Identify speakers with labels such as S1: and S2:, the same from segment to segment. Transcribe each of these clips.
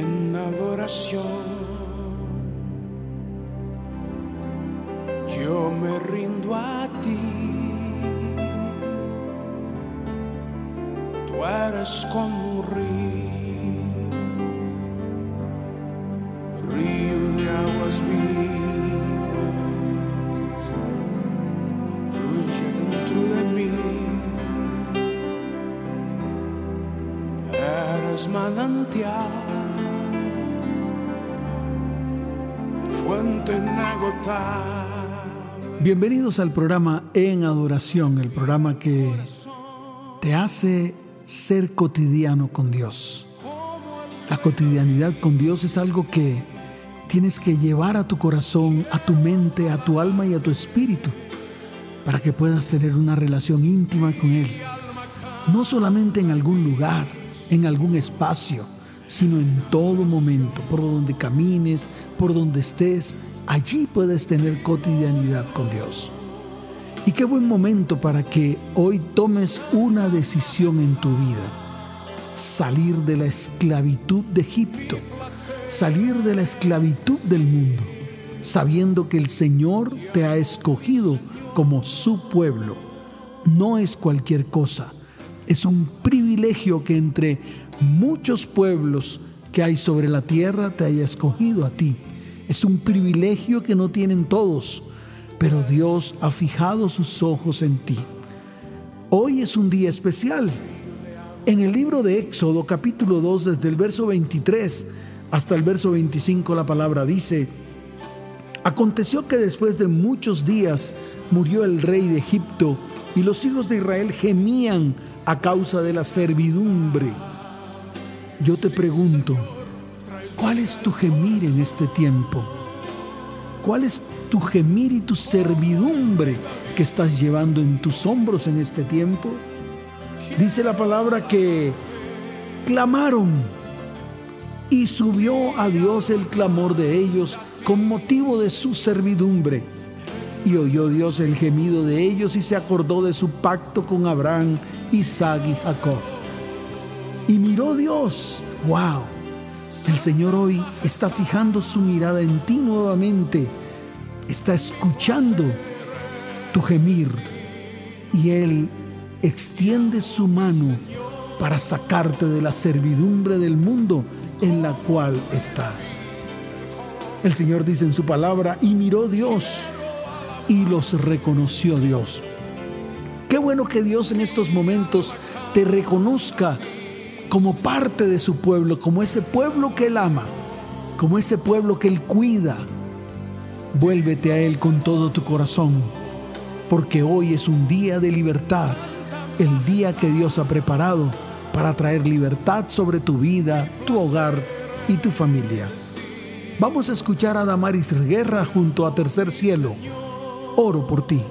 S1: en adoración. Yo me rindo a ti. Tú eres como un
S2: Bienvenidos al programa En Adoración, el programa que te hace ser cotidiano con Dios. La cotidianidad con Dios es algo que tienes que llevar a tu corazón, a tu mente, a tu alma y a tu espíritu para que puedas tener una relación íntima con Él. No solamente en algún lugar, en algún espacio, sino en todo momento, por donde camines, por donde estés, allí puedes tener cotidianidad con Dios. Y qué buen momento para que hoy tomes una decisión en tu vida. Salir de la esclavitud de Egipto, salir de la esclavitud del mundo, sabiendo que el Señor te ha escogido como su pueblo. No es cualquier cosa, es un privilegio que entre muchos pueblos que hay sobre la tierra te haya escogido a ti es un privilegio que no tienen todos, pero Dios ha fijado sus ojos en ti. Hoy es un día especial. En el libro de Éxodo capítulo 2, desde el verso 23 hasta el verso 25, la palabra dice, Aconteció que después de muchos días murió el rey de Egipto y los hijos de Israel gemían a causa de la servidumbre. Yo te pregunto, ¿Cuál es tu gemir en este tiempo? ¿Cuál es tu gemir y tu servidumbre que estás llevando en tus hombros en este tiempo? Dice la palabra que clamaron y subió a Dios el clamor de ellos con motivo de su servidumbre. Y oyó Dios el gemido de ellos y se acordó de su pacto con Abraham, Isaac y Jacob. Y miró Dios, wow, el Señor hoy está fijando su mirada en ti nuevamente, está escuchando tu gemir y Él extiende su mano para sacarte de la servidumbre del mundo en la cual estás. El Señor dice en su palabra, y miró Dios y los reconoció Dios. Qué bueno que Dios en estos momentos te reconozca como parte de su pueblo, como ese pueblo que Él ama, como ese pueblo que Él cuida. Vuélvete a Él con todo tu corazón, porque hoy es un día de libertad, el día que Dios ha preparado para traer libertad sobre tu vida, tu hogar y tu familia. Vamos a escuchar a Damaris Guerra junto a Tercer Cielo. Oro por ti.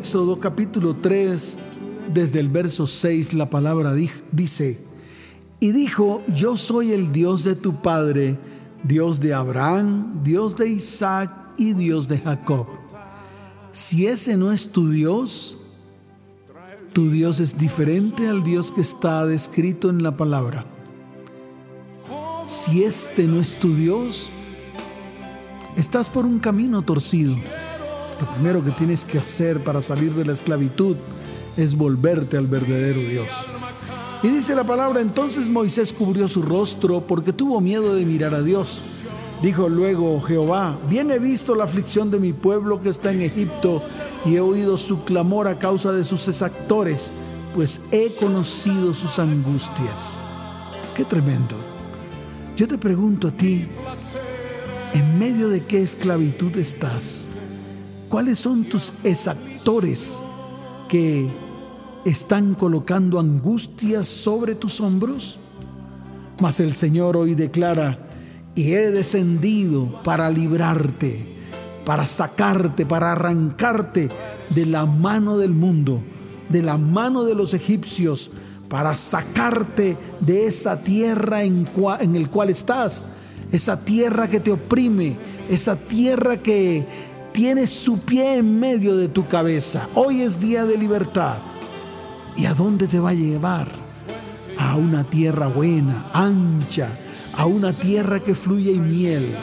S2: Éxodo capítulo 3, desde el verso 6, la palabra dice, y dijo, yo soy el Dios de tu Padre, Dios de Abraham, Dios de Isaac y Dios de Jacob. Si ese no es tu Dios, tu Dios es diferente al Dios que está descrito en la palabra. Si este no es tu Dios, estás por un camino torcido. Lo primero que tienes que hacer para salir de la esclavitud es volverte al verdadero Dios. Y dice la palabra, entonces Moisés cubrió su rostro porque tuvo miedo de mirar a Dios. Dijo luego Jehová, bien he visto la aflicción de mi pueblo que está en Egipto y he oído su clamor a causa de sus exactores, pues he conocido sus angustias. Qué tremendo. Yo te pregunto a ti, ¿en medio de qué esclavitud estás? ¿Cuáles son tus exactores que están colocando angustias sobre tus hombros? Mas el Señor hoy declara, y he descendido para librarte, para sacarte, para arrancarte de la mano del mundo, de la mano de los egipcios, para sacarte de esa tierra en, en el cual estás, esa tierra que te oprime, esa tierra que tiene su pie en medio de tu cabeza. Hoy es día de libertad. ¿Y a dónde te va a llevar? A una tierra buena, ancha, a una tierra que fluye en miel.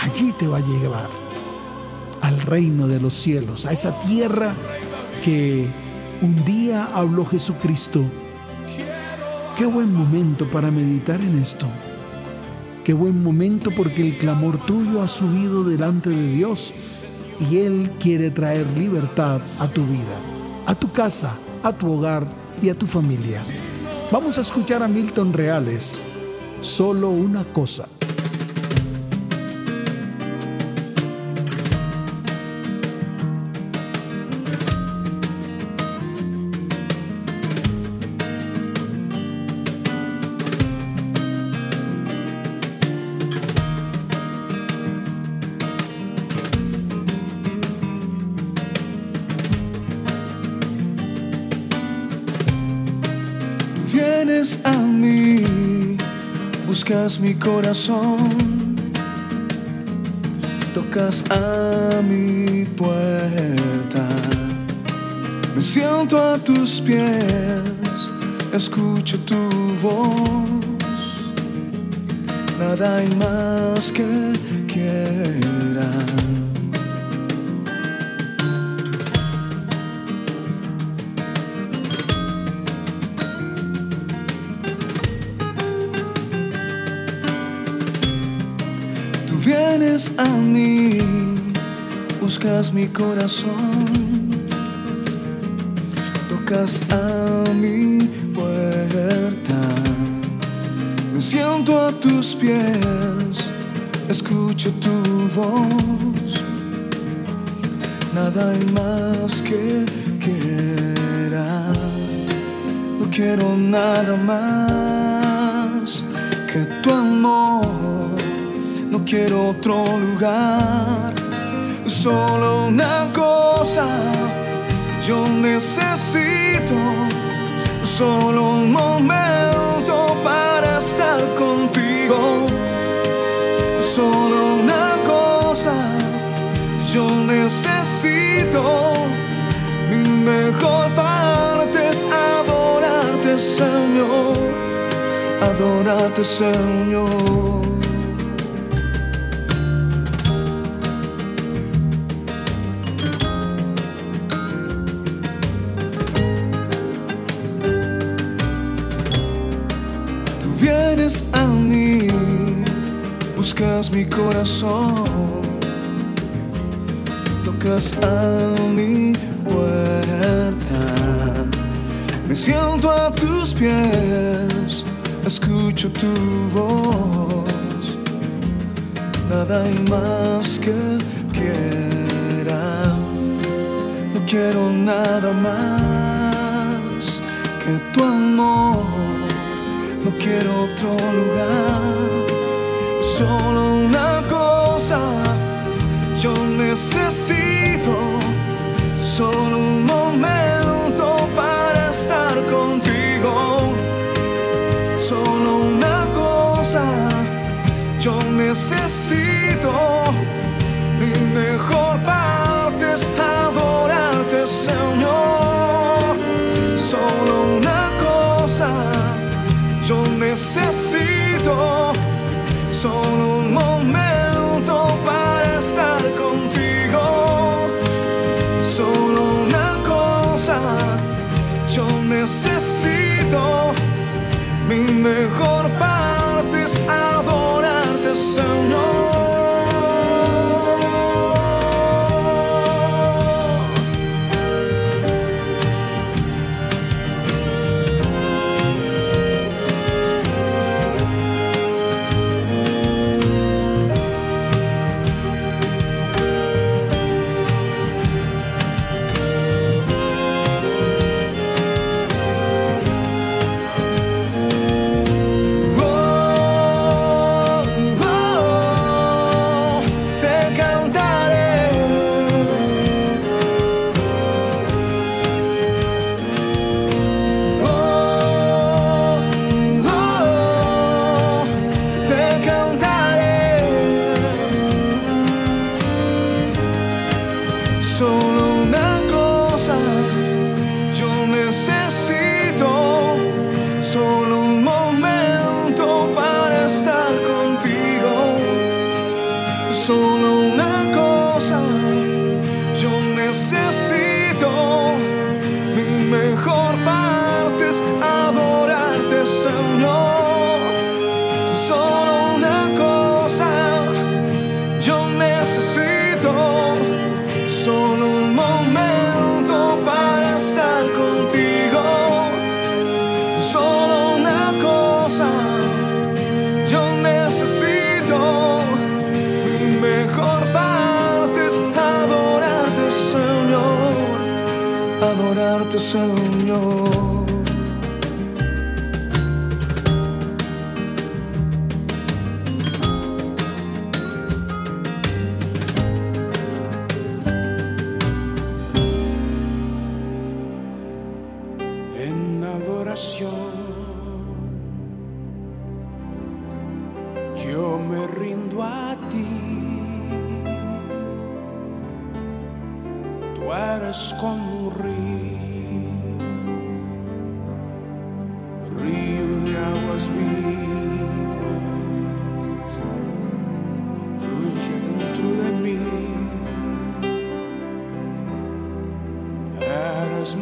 S2: Allí te va a llevar al reino de los cielos, a esa tierra que un día habló Jesucristo. Qué buen momento para meditar en esto. Qué buen momento porque el clamor tuyo ha subido delante de Dios y Él quiere traer libertad a tu vida, a tu casa, a tu hogar y a tu familia. Vamos a escuchar a Milton Reales solo una cosa.
S1: Buscas mi corazón, tocas a mi puerta, me siento a tus pies, escucho tu voz, nada hay más que quiera. A mí, buscas mi corazón, tocas a mi puerta, me siento a tus pies, escucho tu voz, nada hay más que quiera, no quiero nada más que tu amor quiero otro lugar, solo una cosa yo necesito, solo un momento para estar contigo, solo una cosa yo necesito, mi mejor parte es adorarte Señor, adorarte Señor. Buscas mi corazón, tocas a mi puerta, me siento a tus pies, escucho tu voz, nada hay más que quiera, no quiero nada más que tu amor. No quiero otro lugar. Necesito, solo un momento para estar contigo. Solo una cosa yo necesito, mi mejor parte es adorarte, Señor. Solo una cosa yo necesito,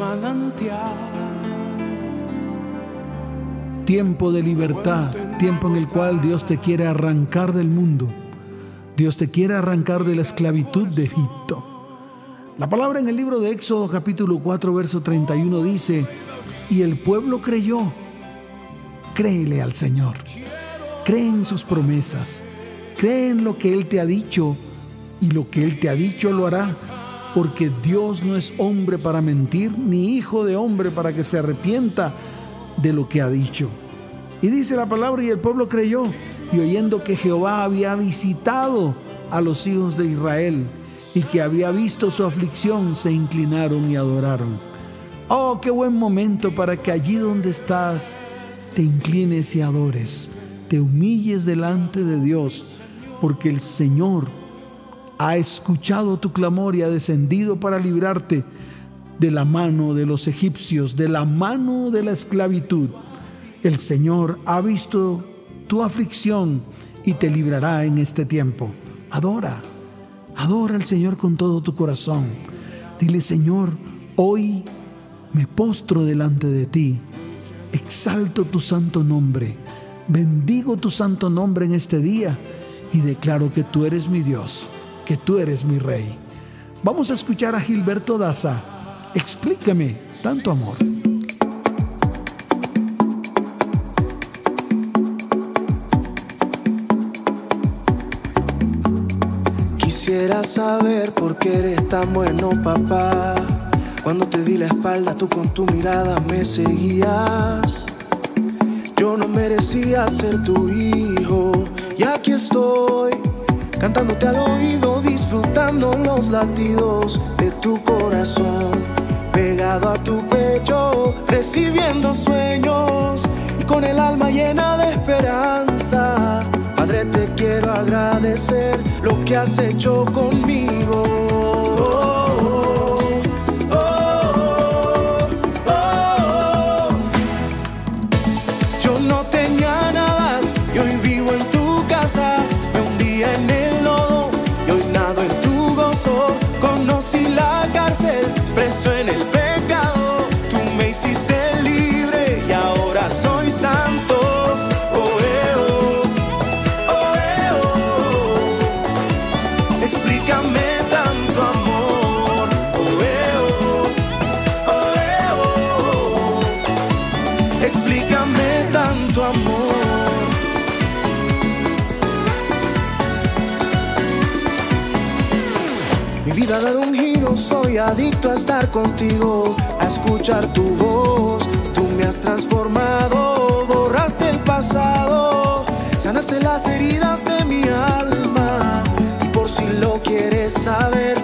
S3: manantial.
S2: Tiempo de libertad, tiempo en el cual Dios te quiere arrancar del mundo. Dios te quiere arrancar de la esclavitud de Egipto. La palabra en el libro de Éxodo capítulo 4 verso 31 dice, y el pueblo creyó, créele al Señor, cree en sus promesas, cree en lo que Él te ha dicho y lo que Él te ha dicho lo hará, porque Dios no es hombre para mentir, ni hijo de hombre para que se arrepienta de lo que ha dicho. Y dice la palabra, y el pueblo creyó, y oyendo que Jehová había visitado a los hijos de Israel, y que había visto su aflicción, se inclinaron y adoraron. Oh, qué buen momento para que allí donde estás te inclines y adores, te humilles delante de Dios, porque el Señor ha escuchado tu clamor y ha descendido para librarte de la mano de los egipcios, de la mano de la esclavitud. El Señor ha visto tu aflicción y te librará en este tiempo. Adora, adora al Señor con todo tu corazón. Dile, Señor, hoy me postro delante de ti, exalto tu santo nombre, bendigo tu santo nombre en este día y declaro que tú eres mi Dios, que tú eres mi Rey. Vamos a escuchar a Gilberto Daza. Explícame tanto amor.
S3: Quisiera saber por qué eres tan bueno, papá. Cuando te di la espalda, tú con tu mirada me seguías. Yo no me
S1: merecía ser tu hijo. Y aquí estoy, cantándote al oído, disfrutando los latidos de tu corazón. Pegado a tu pecho, recibiendo sueños y con el alma llena de esperanza. Padre, te quiero agradecer lo que has hecho conmigo. Adicto a estar contigo, a escuchar tu voz. Tú me has transformado, borraste el pasado, sanaste las heridas de mi alma. Por si lo quieres saber,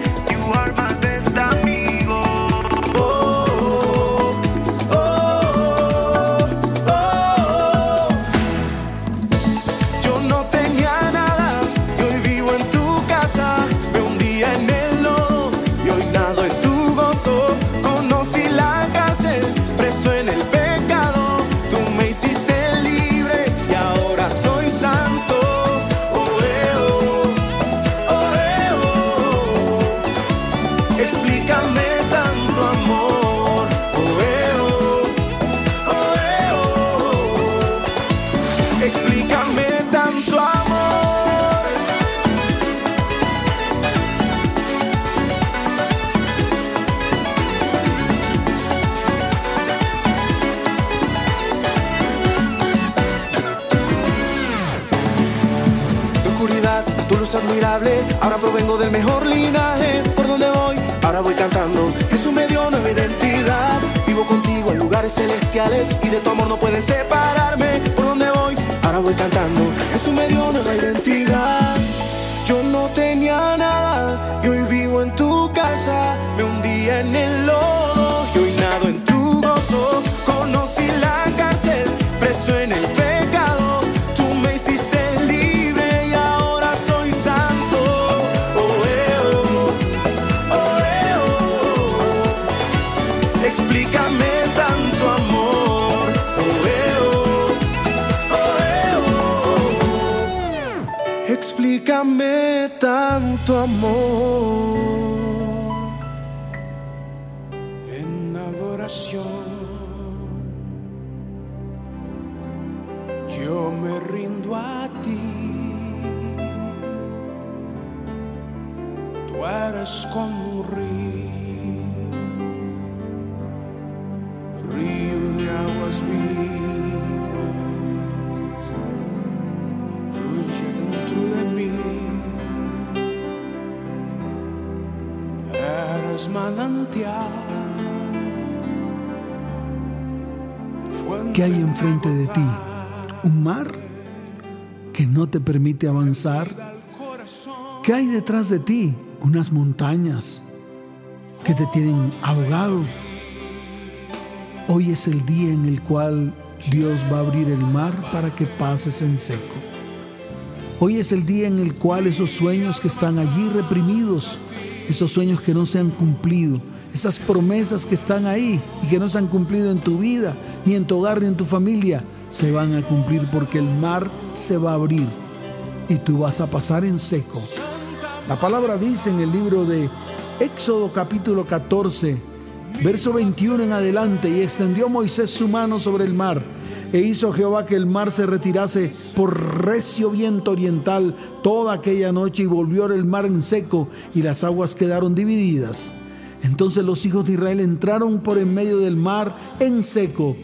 S1: Ahora provengo del mejor linaje. ¿Por donde voy? Ahora voy cantando. Jesús me dio nueva identidad. Vivo contigo en lugares celestiales y de tu amor no puedes separarme. ¿Por donde voy? Ahora voy cantando. Jesús me dio nueva identidad. Yo no tenía nada y hoy vivo en tu casa. Me hundí en el
S2: ¿Qué hay enfrente de ti? ¿Un mar que no te permite avanzar? ¿Qué hay detrás de ti? Unas montañas que te tienen ahogado. Hoy es el día en el cual Dios va a abrir el mar para que pases en seco. Hoy es el día en el cual esos sueños que están allí reprimidos esos sueños que no se han cumplido, esas promesas que están ahí y que no se han cumplido en tu vida, ni en tu hogar, ni en tu familia, se van a cumplir porque el mar se va a abrir y tú vas a pasar en seco. La palabra dice en el libro de Éxodo capítulo 14, verso 21 en adelante, y extendió Moisés su mano sobre el mar e hizo Jehová que el mar se retirase por recio viento oriental toda aquella noche y volvió el mar en seco y las aguas quedaron divididas. Entonces los hijos de Israel entraron por en medio del mar en seco,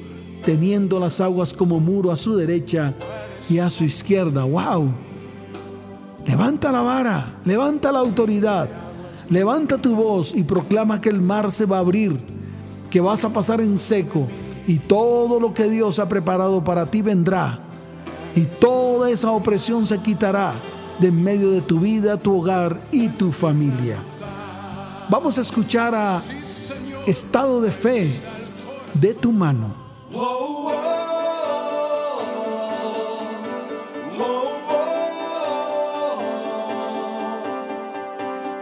S2: teniendo las aguas como muro a su derecha y a su izquierda. ¡Wow! Levanta la vara, levanta la autoridad, levanta tu voz y proclama que el mar se va a abrir, que vas a pasar en seco y todo lo que Dios ha preparado para ti vendrá y toda esa opresión se quitará de en medio de tu vida, tu hogar y tu familia. Vamos a escuchar a Estado de Fe de tu mano.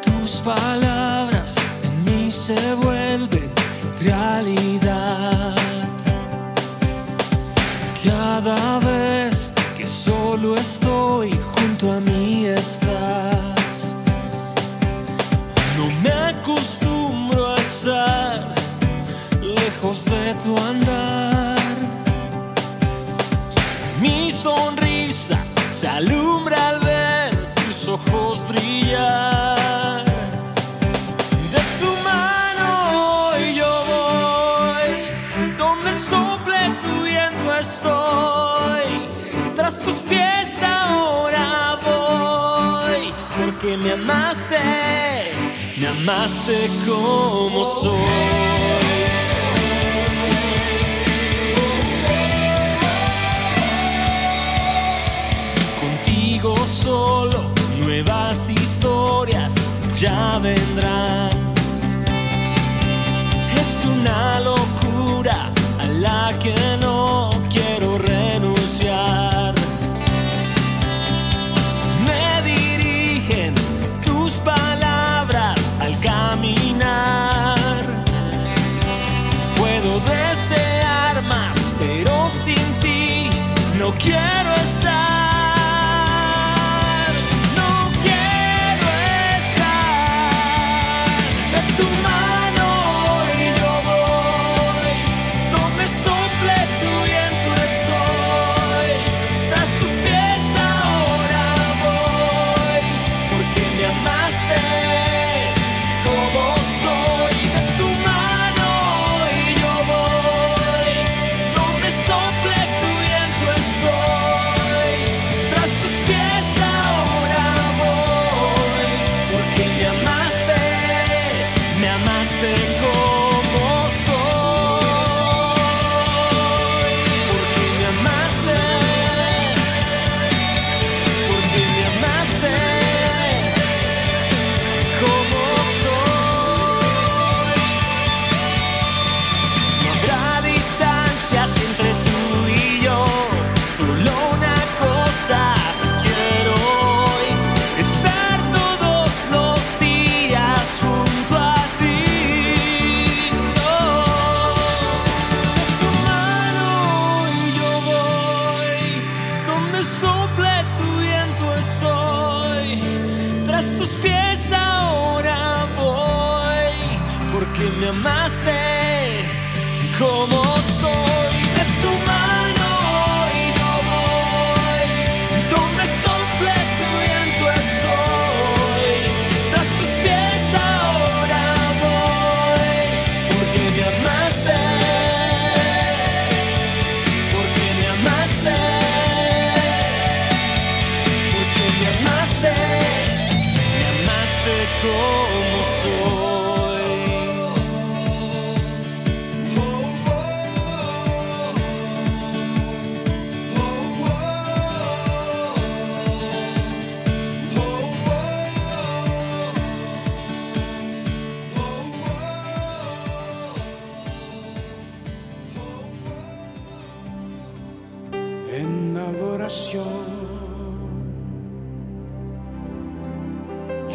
S4: Tus palabras en mí se vuelven realidad. Solo estoy junto a mí estás. No me acostumbro a estar lejos de tu andar. Mi sonrisa se alumbra al ver tus ojos brillar. Porque me amaste, me amaste como soy. Contigo solo nuevas historias ya vendrán. Es una locura a la que no no quiero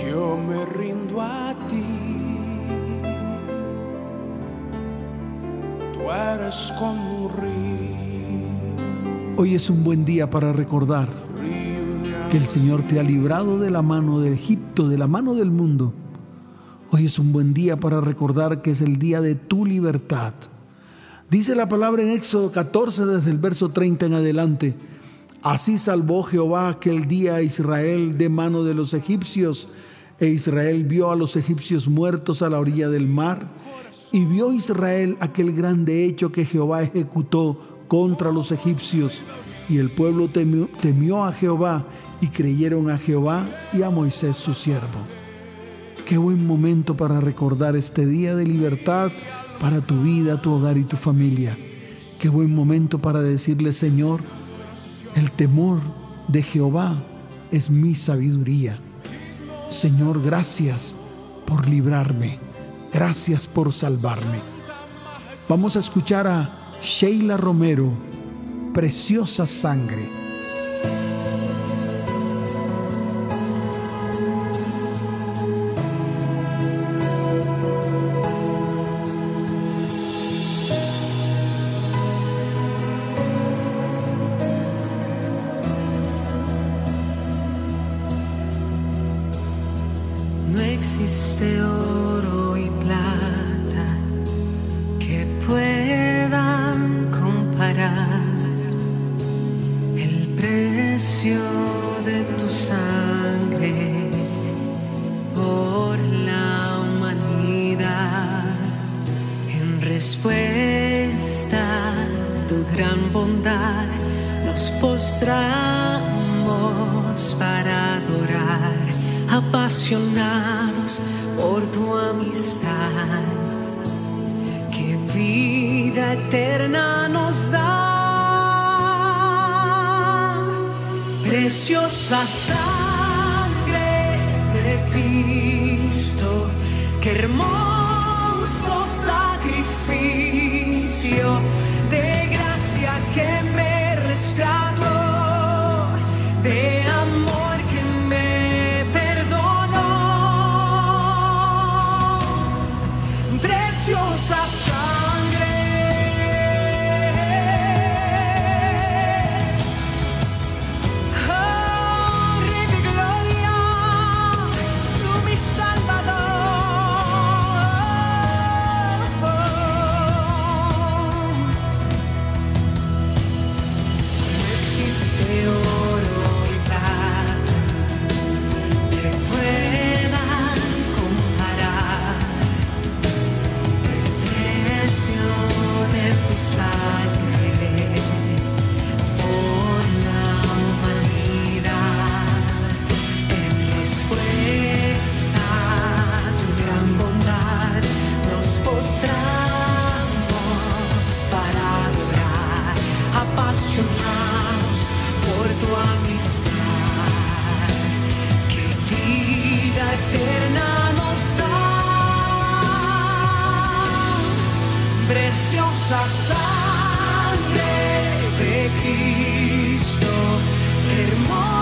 S4: Yo me
S3: rindo a ti. Tú eres como
S2: Hoy es un buen día para recordar que el Señor te ha librado de la mano de Egipto, de la mano del mundo. Hoy es un buen día para recordar que es el día de tu libertad. Dice la palabra en Éxodo 14 desde el verso 30 en adelante. Así salvó Jehová aquel día a Israel de mano de los egipcios, e Israel vio a los egipcios muertos a la orilla del mar, y vio Israel aquel grande hecho que Jehová ejecutó contra los egipcios, y el pueblo temió, temió a Jehová, y creyeron a Jehová y a Moisés su siervo. Qué buen momento para recordar este día de libertad para tu vida, tu hogar y tu familia.
S5: Qué buen momento para decirle, Señor, el temor de Jehová es mi sabiduría. Señor, gracias por librarme. Gracias por salvarme. Vamos a escuchar a Sheila Romero, Preciosa Sangre.
S3: nos postramos para adorar, apasionados por tu amistad. Que vida eterna nos da, preciosa sangre de Cristo, que hermoso sacrificio de Cristo, hermoso.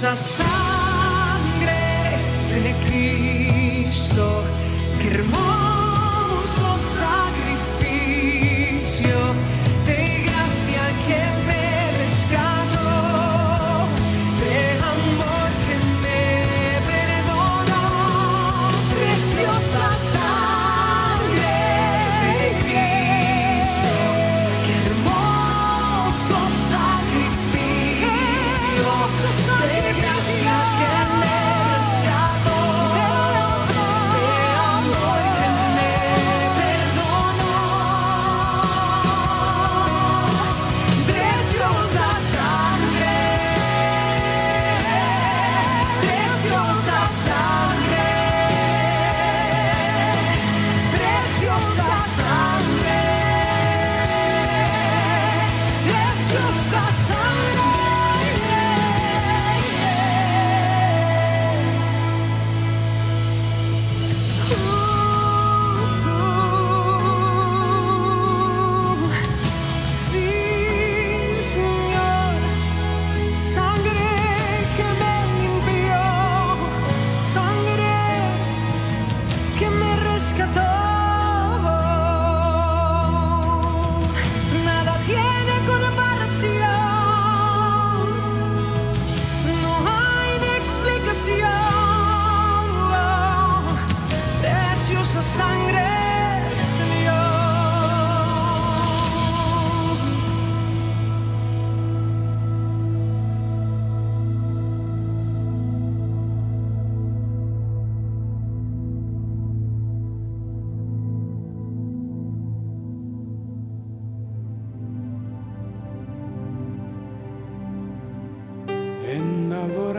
S3: preciosa
S5: sangre de Cristo, qué hermosa.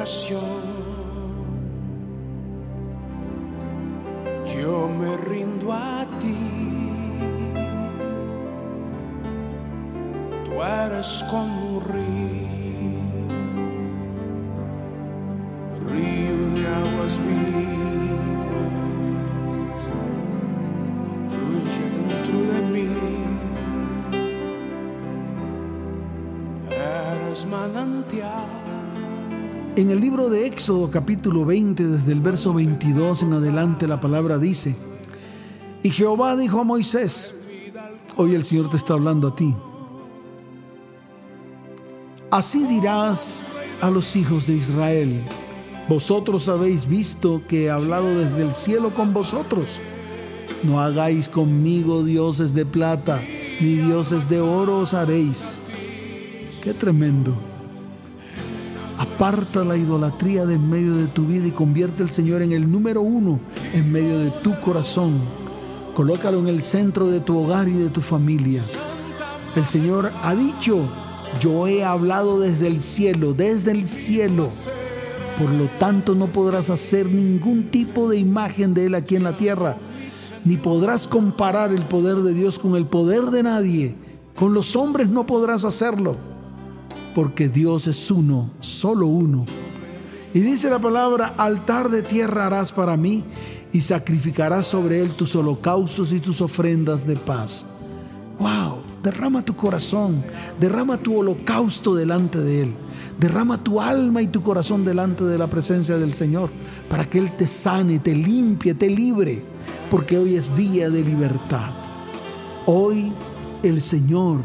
S3: Adoración. Yo me rindo a ti. Tú eres
S2: En el libro de Éxodo capítulo 20, desde el verso 22 en adelante, la palabra dice, y Jehová dijo a Moisés, hoy el Señor te está hablando a ti, así dirás a los hijos de Israel, vosotros habéis visto que he hablado desde el cielo con vosotros, no hagáis conmigo dioses de plata, ni dioses de oro os haréis. Qué tremendo. Aparta la idolatría de en medio de tu vida y convierte al Señor en el número uno en medio de tu corazón. Colócalo en el centro de tu hogar y de tu familia. El Señor ha dicho, yo he hablado desde el cielo, desde el cielo. Por lo tanto no podrás hacer ningún tipo de imagen de Él aquí en la tierra, ni podrás comparar el poder de Dios con el poder de nadie. Con los hombres no podrás hacerlo porque Dios es uno, solo uno. Y dice la palabra, altar de tierra harás para mí y sacrificarás sobre él tus holocaustos y tus ofrendas de paz. ¡Wow! Derrama tu corazón, derrama tu holocausto delante de él. Derrama tu alma y tu corazón delante de la presencia del Señor para que Él te sane, te limpie, te libre, porque hoy es día de libertad. Hoy el Señor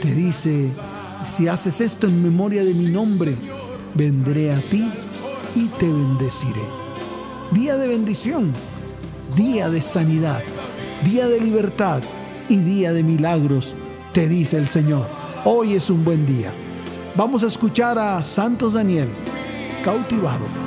S2: te dice, si haces esto en memoria de mi nombre, vendré a ti y te bendeciré. Día de bendición, día de sanidad, día de libertad y día de milagros, te dice el Señor. Hoy es un buen día. Vamos a escuchar a Santos Daniel, cautivado.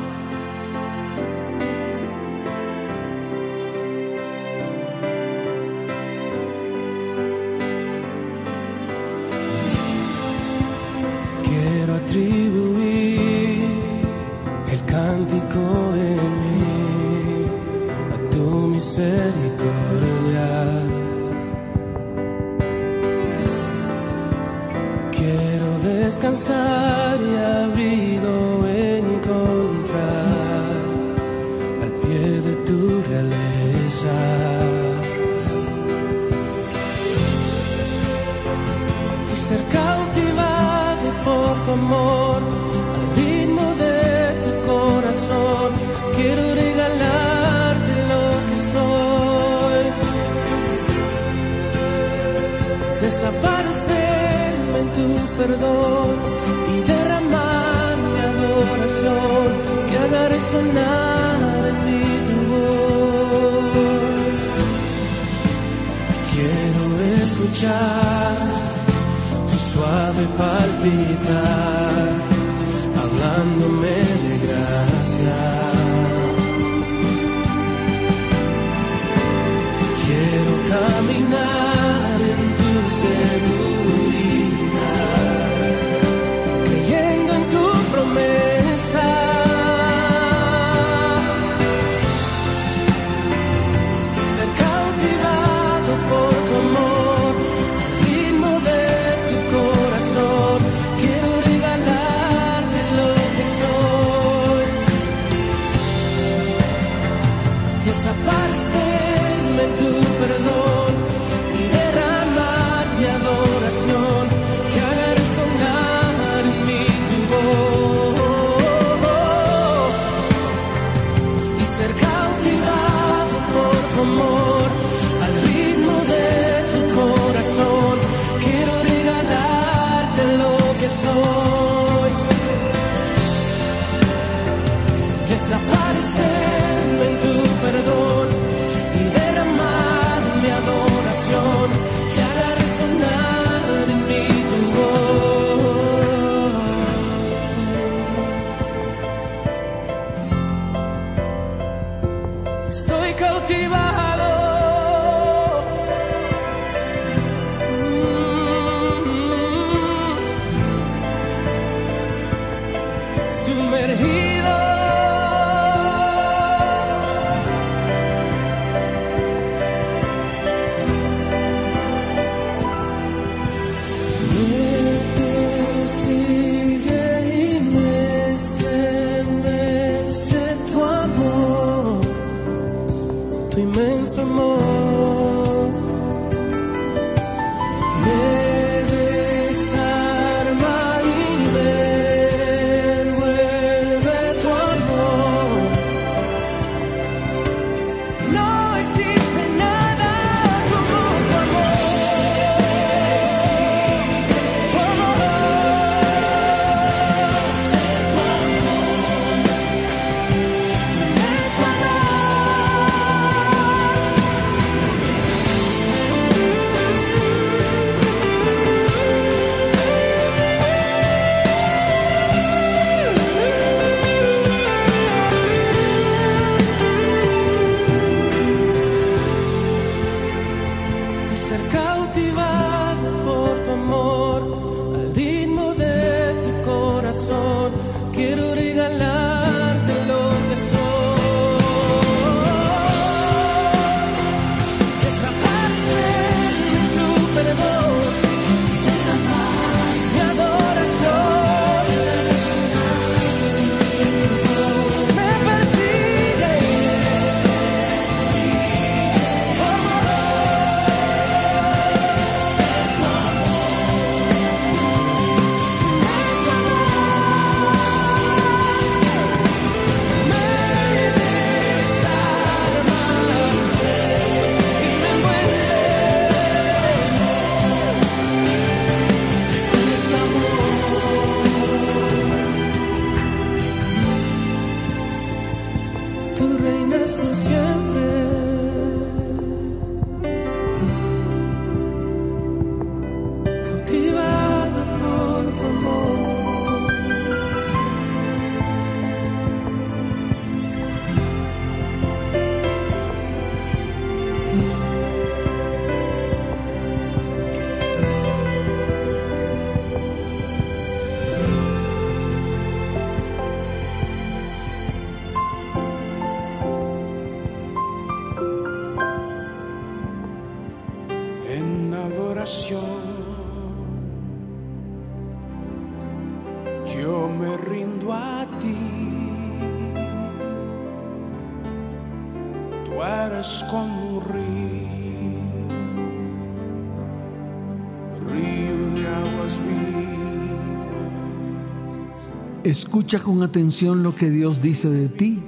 S2: Escucha con atención lo que Dios dice de ti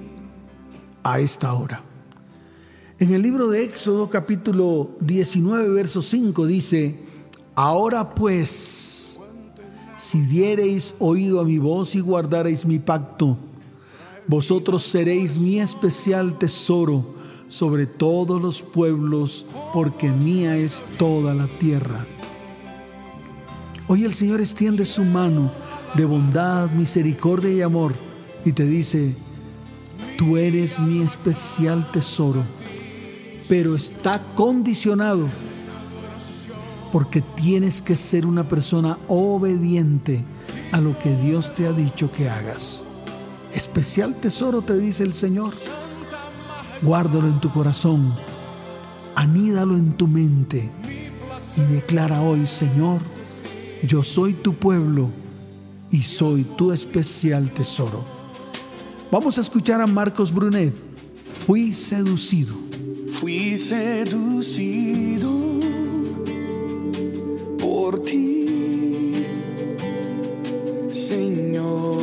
S2: a esta hora. En el libro de Éxodo capítulo 19, verso 5 dice, ahora pues, si diereis oído a mi voz y guardareis mi pacto, vosotros seréis mi especial tesoro sobre todos los pueblos, porque mía es toda la tierra. Hoy el Señor extiende su mano de bondad, misericordia y amor y te dice, tú eres mi especial tesoro, pero está condicionado porque tienes que ser una persona obediente a lo que Dios te ha dicho que hagas. Especial tesoro te dice el Señor. Guárdalo en tu corazón, anídalo en tu mente y declara hoy, Señor, yo soy tu pueblo y soy tu especial tesoro. Vamos a escuchar a Marcos Brunet. Fui seducido.
S6: Fui seducido por ti, Señor.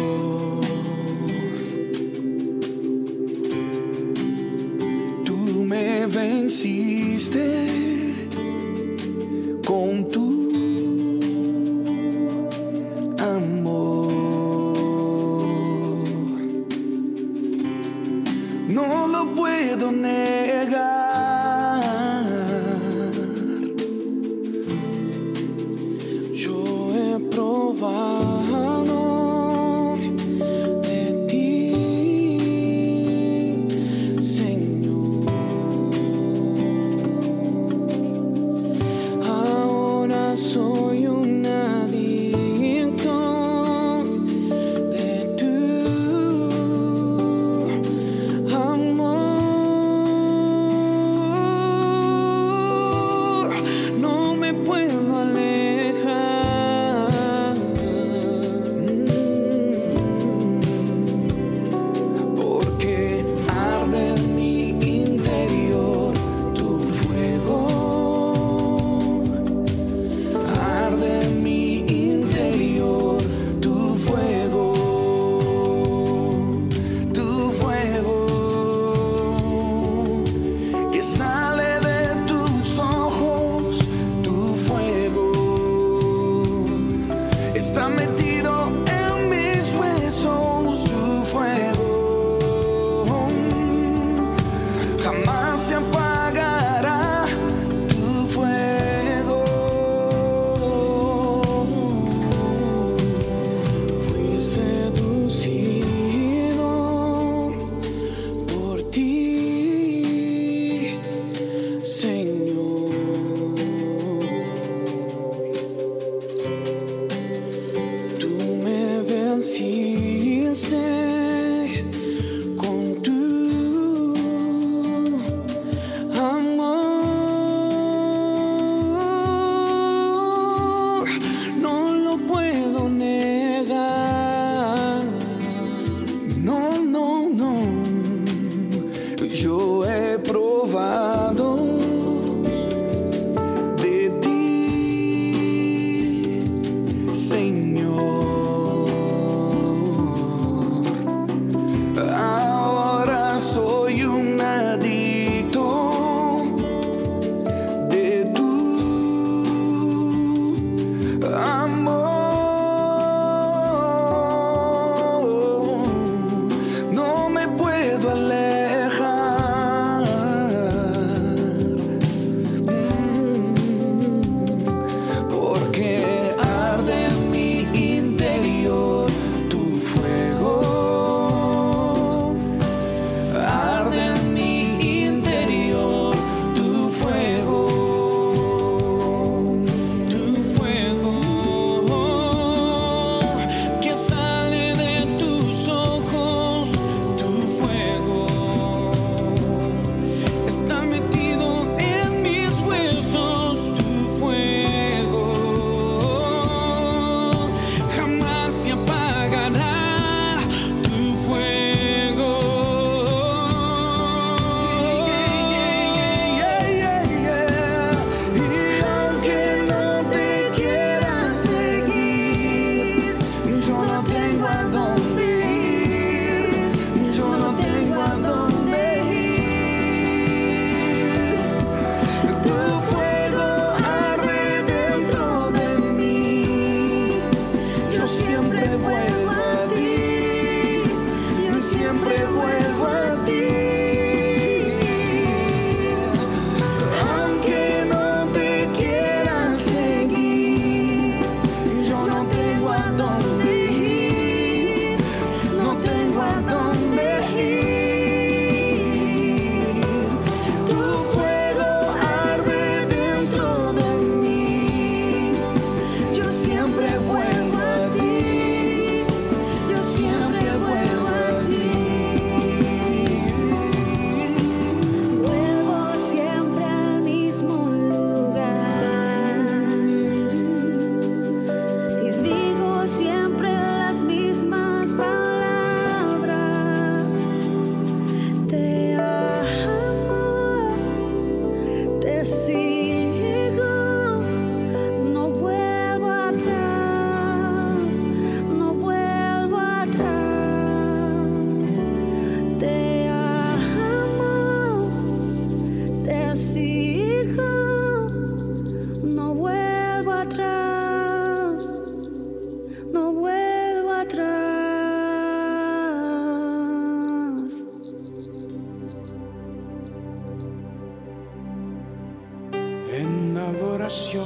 S3: En adoración.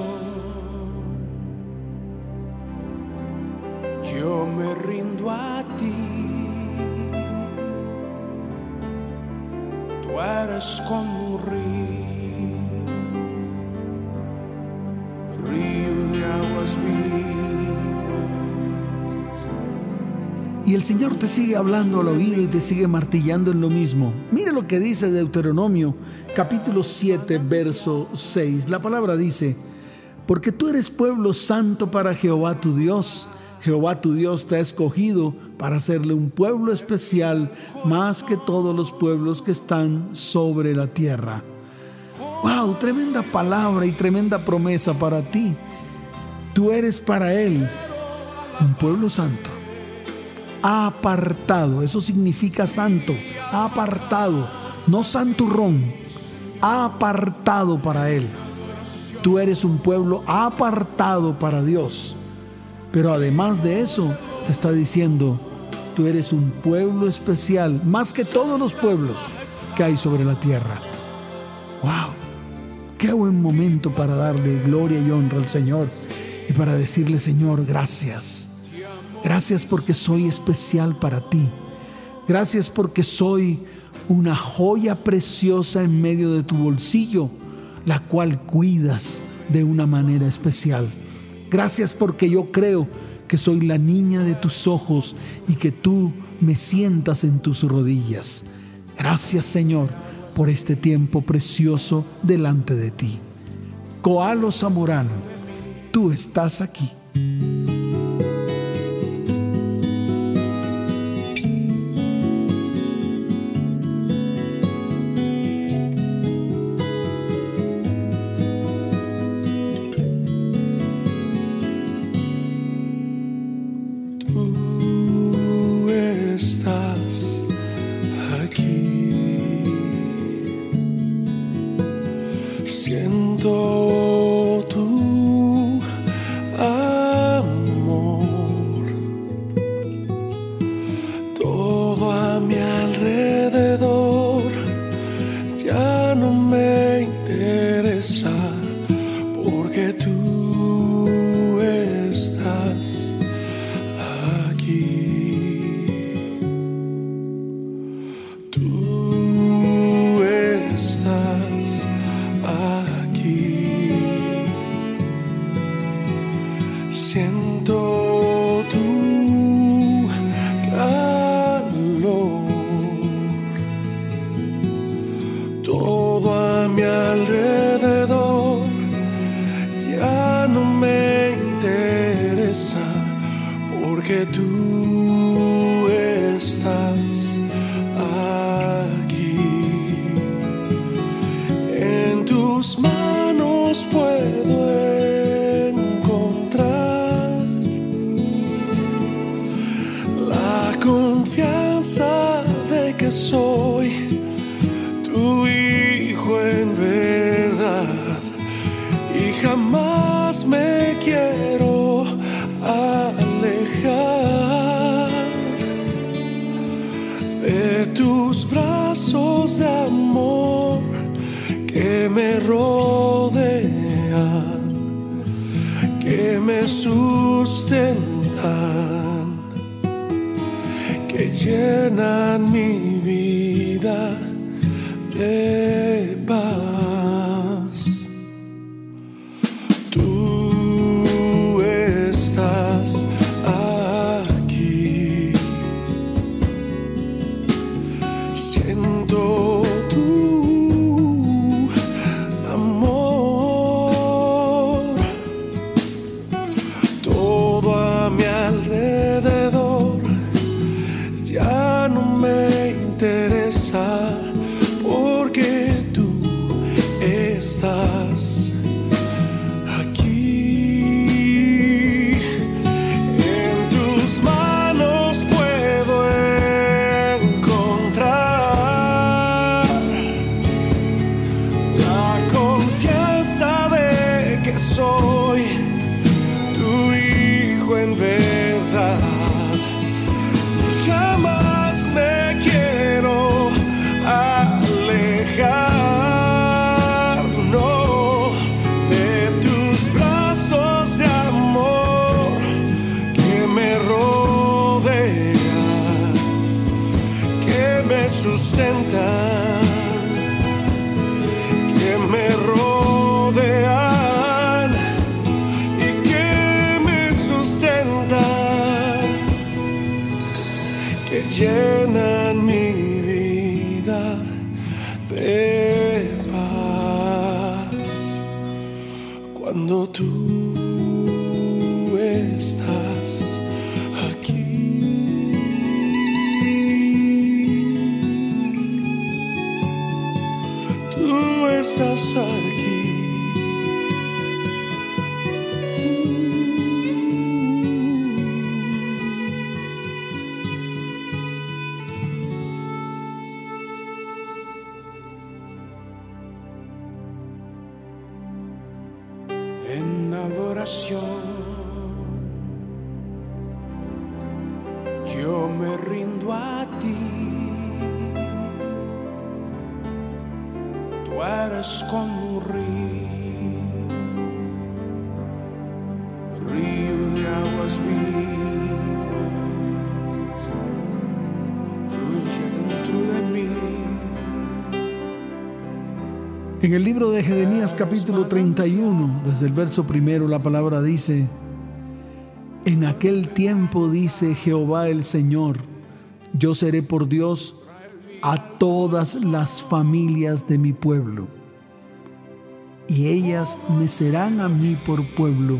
S3: Yo me rindo a ti. Tú eres como un río,
S2: Y el Señor te sigue hablando al oído y te sigue martillando en lo mismo. Mire lo que dice Deuteronomio capítulo 7, verso 6. La palabra dice, porque tú eres pueblo santo para Jehová tu Dios. Jehová tu Dios te ha escogido para hacerle un pueblo especial más que todos los pueblos que están sobre la tierra. ¡Wow! Tremenda palabra y tremenda promesa para ti. Tú eres para Él un pueblo santo apartado, eso significa santo, apartado, no santurrón, apartado para Él. Tú eres un pueblo apartado para Dios. Pero además de eso, te está diciendo, tú eres un pueblo especial, más que todos los pueblos que hay sobre la tierra. ¡Wow! Qué buen momento para darle gloria y honra al Señor y para decirle, Señor, gracias. Gracias porque soy especial para ti. Gracias porque soy una joya preciosa en medio de tu bolsillo, la cual cuidas de una manera especial. Gracias porque yo creo
S7: que soy la niña de tus ojos y que tú me sientas en tus rodillas. Gracias Señor por este tiempo precioso delante de ti. Coalo Zamorano, tú estás aquí. tus brazos de amor que me rodean, que me sustentan, que llenan mi vida de Cuando tú estás. En el libro de Jeremías capítulo 31, desde el verso primero, la palabra dice, en
S2: aquel tiempo, dice Jehová el Señor, yo seré por Dios a todas las familias de mi pueblo, y ellas me serán a mí por pueblo.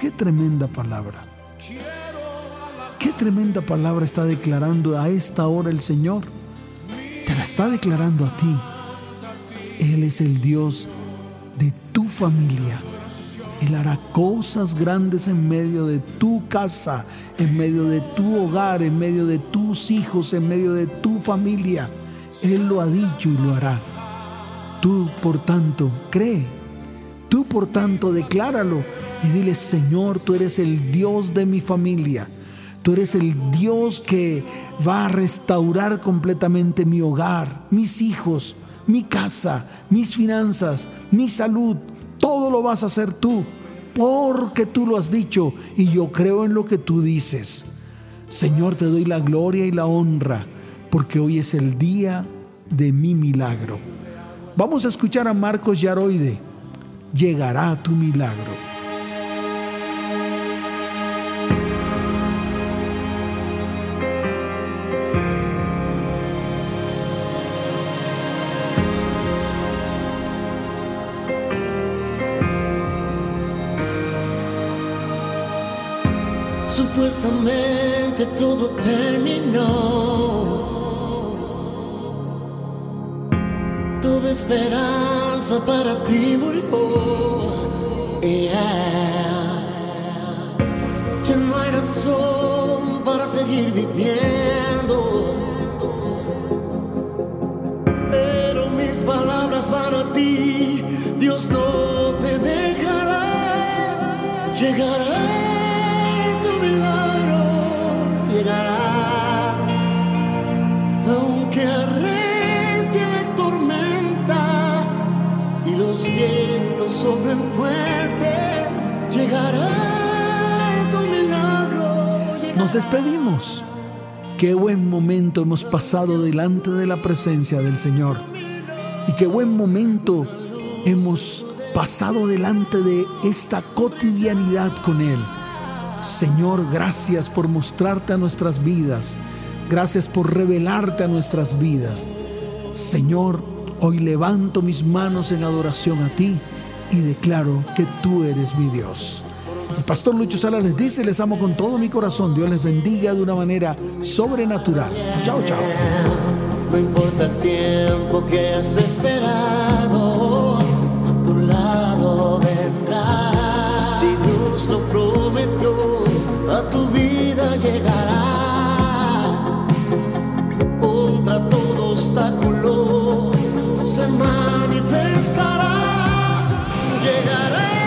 S2: Qué tremenda palabra. Qué tremenda palabra está declarando a esta hora el Señor. Te la está declarando a ti. Él es el Dios de tu familia. Él hará cosas grandes en medio de tu casa, en medio de tu hogar, en medio de tus hijos, en medio de tu familia. Él lo ha dicho y lo hará. Tú, por tanto, cree. Tú, por tanto, decláralo y dile, Señor, tú eres el Dios de mi familia. Tú eres el Dios que va a restaurar completamente mi hogar, mis hijos, mi casa, mis finanzas, mi salud. Todo lo vas a hacer tú, porque tú lo has dicho y yo creo en lo que tú dices. Señor, te doy la gloria y la honra, porque hoy es el día de mi milagro. Vamos a escuchar a Marcos Yaroide. Llegará tu milagro.
S8: Supuestamente todo terminó. Toda esperanza para ti murió. Ya no hay razón para seguir viviendo. Pero mis palabras van a ti. Dios no te dejará. Llegará.
S2: Despedimos. Qué buen momento hemos pasado delante de la presencia del Señor. Y qué buen momento hemos pasado delante de esta cotidianidad con Él. Señor, gracias por mostrarte a nuestras vidas. Gracias por revelarte a nuestras vidas. Señor, hoy levanto mis manos en adoración a ti y declaro que tú eres mi Dios. El pastor Lucho Sala les dice, les amo con todo mi corazón. Dios les bendiga de una manera sobrenatural. Chao, chao.
S8: No importa el tiempo que has esperado, a tu lado vendrá. Si Dios lo prometió a tu vida llegará. Contra todo obstáculo se manifestará. Llegará.